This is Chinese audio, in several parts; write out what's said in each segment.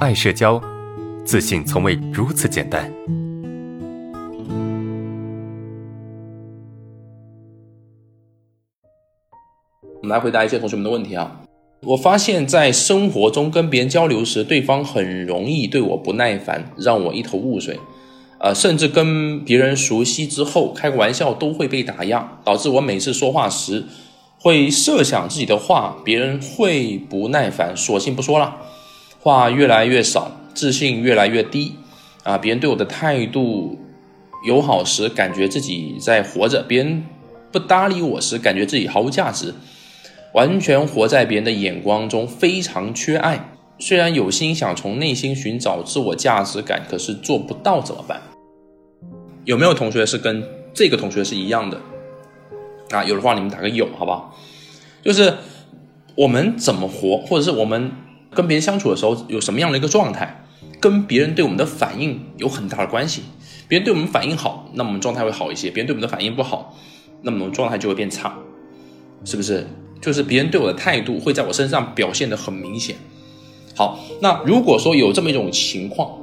爱社交，自信从未如此简单。我们来回答一些同学们的问题啊。我发现，在生活中跟别人交流时，对方很容易对我不耐烦，让我一头雾水。呃，甚至跟别人熟悉之后，开个玩笑都会被打压，导致我每次说话时，会设想自己的话别人会不耐烦，索性不说了，话越来越少，自信越来越低。啊，别人对我的态度友好时，感觉自己在活着；别人不搭理我时，感觉自己毫无价值，完全活在别人的眼光中，非常缺爱。虽然有心想从内心寻找自我价值感，可是做不到怎么办？有没有同学是跟这个同学是一样的？啊，有的话你们打个有，好不好？就是我们怎么活，或者是我们跟别人相处的时候有什么样的一个状态，跟别人对我们的反应有很大的关系。别人对我们反应好，那我们状态会好一些；别人对我们的反应不好，那么我们状态就会变差，是不是？就是别人对我的态度会在我身上表现的很明显。好，那如果说有这么一种情况，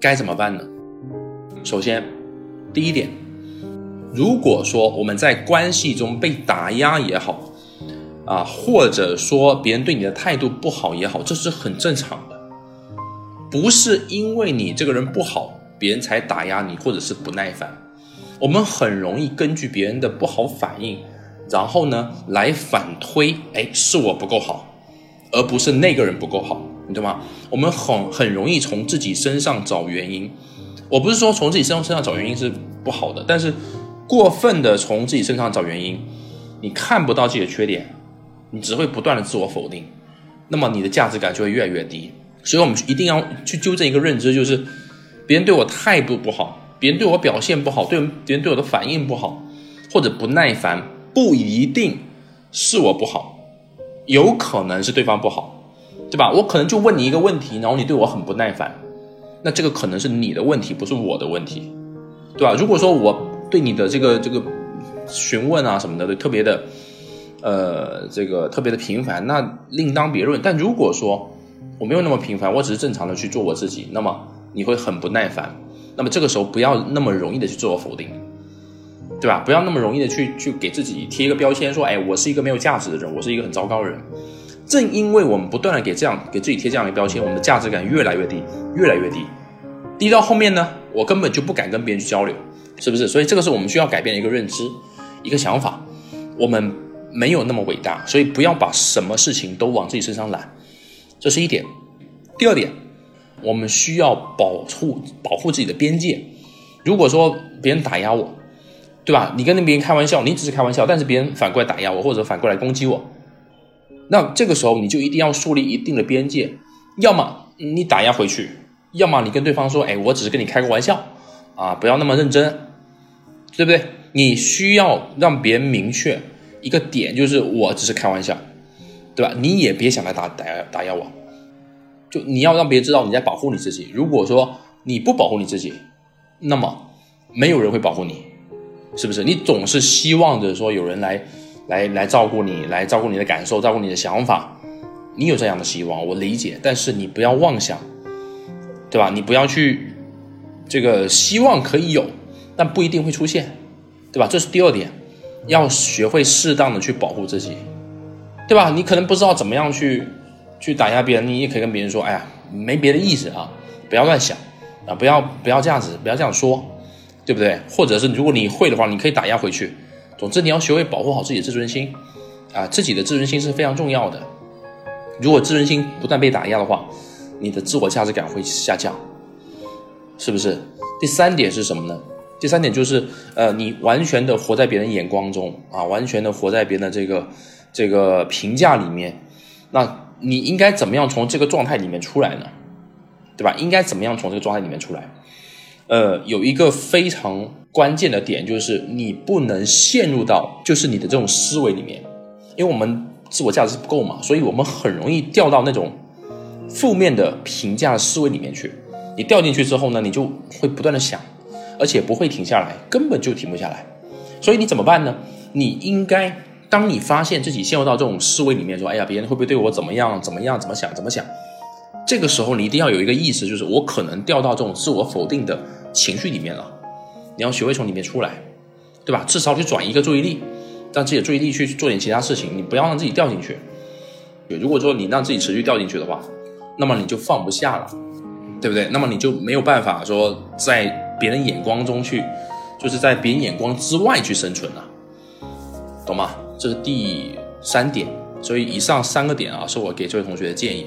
该怎么办呢？首先，第一点，如果说我们在关系中被打压也好，啊，或者说别人对你的态度不好也好，这是很正常的，不是因为你这个人不好，别人才打压你或者是不耐烦。我们很容易根据别人的不好反应，然后呢来反推，哎，是我不够好，而不是那个人不够好。你懂吗？我们很很容易从自己身上找原因。我不是说从自己身上身上找原因是不好的，但是过分的从自己身上找原因，你看不到自己的缺点，你只会不断的自我否定，那么你的价值感就会越来越低。所以我们一定要去纠正一个认知，就是别人对我态度不好，别人对我表现不好，对别人对我的反应不好，或者不耐烦，不一定是我不好，有可能是对方不好。对吧？我可能就问你一个问题，然后你对我很不耐烦，那这个可能是你的问题，不是我的问题，对吧？如果说我对你的这个这个询问啊什么的特别的，呃，这个特别的频繁，那另当别论。但如果说我没有那么频繁，我只是正常的去做我自己，那么你会很不耐烦。那么这个时候不要那么容易的去自我否定，对吧？不要那么容易的去去给自己贴一个标签，说，哎，我是一个没有价值的人，我是一个很糟糕的人。正因为我们不断的给这样给自己贴这样的标签，我们的价值感越来越低，越来越低，低到后面呢，我根本就不敢跟别人去交流，是不是？所以这个是我们需要改变的一个认知，一个想法。我们没有那么伟大，所以不要把什么事情都往自己身上揽，这是一点。第二点，我们需要保护保护自己的边界。如果说别人打压我，对吧？你跟那别人开玩笑，你只是开玩笑，但是别人反过来打压我，或者反过来攻击我。那这个时候你就一定要树立一定的边界，要么你打压回去，要么你跟对方说：“哎，我只是跟你开个玩笑，啊，不要那么认真，对不对？”你需要让别人明确一个点，就是我只是开玩笑，对吧？你也别想来打打打压我，就你要让别人知道你在保护你自己。如果说你不保护你自己，那么没有人会保护你，是不是？你总是希望着说有人来。来来照顾你，来照顾你的感受，照顾你的想法，你有这样的希望，我理解。但是你不要妄想，对吧？你不要去这个希望可以有，但不一定会出现，对吧？这是第二点，要学会适当的去保护自己，对吧？你可能不知道怎么样去去打压别人，你也可以跟别人说：“哎呀，没别的意思啊，不要乱想啊，不要不要这样子，不要这样说，对不对？”或者是如果你会的话，你可以打压回去。总之，你要学会保护好自己的自尊心，啊，自己的自尊心是非常重要的。如果自尊心不断被打压的话，你的自我价值感会下降，是不是？第三点是什么呢？第三点就是，呃，你完全的活在别人眼光中啊，完全的活在别人的这个这个评价里面。那你应该怎么样从这个状态里面出来呢？对吧？应该怎么样从这个状态里面出来？呃，有一个非常。关键的点就是你不能陷入到就是你的这种思维里面，因为我们自我价值不够嘛，所以我们很容易掉到那种负面的评价思维里面去。你掉进去之后呢，你就会不断的想，而且不会停下来，根本就停不下来。所以你怎么办呢？你应该当你发现自己陷入到这种思维里面，说哎呀，别人会不会对我怎么样怎么样怎么想怎么想？这个时候你一定要有一个意识，就是我可能掉到这种自我否定的情绪里面了，你要学会从里面出来，对吧？至少去转移一个注意力，让自己的注意力去做点其他事情，你不要让自己掉进去。对如果说你让自己持续掉进去的话，那么你就放不下了，对不对？那么你就没有办法说在别人眼光中去，就是在别人眼光之外去生存了，懂吗？这是第三点。所以以上三个点啊，是我给这位同学的建议。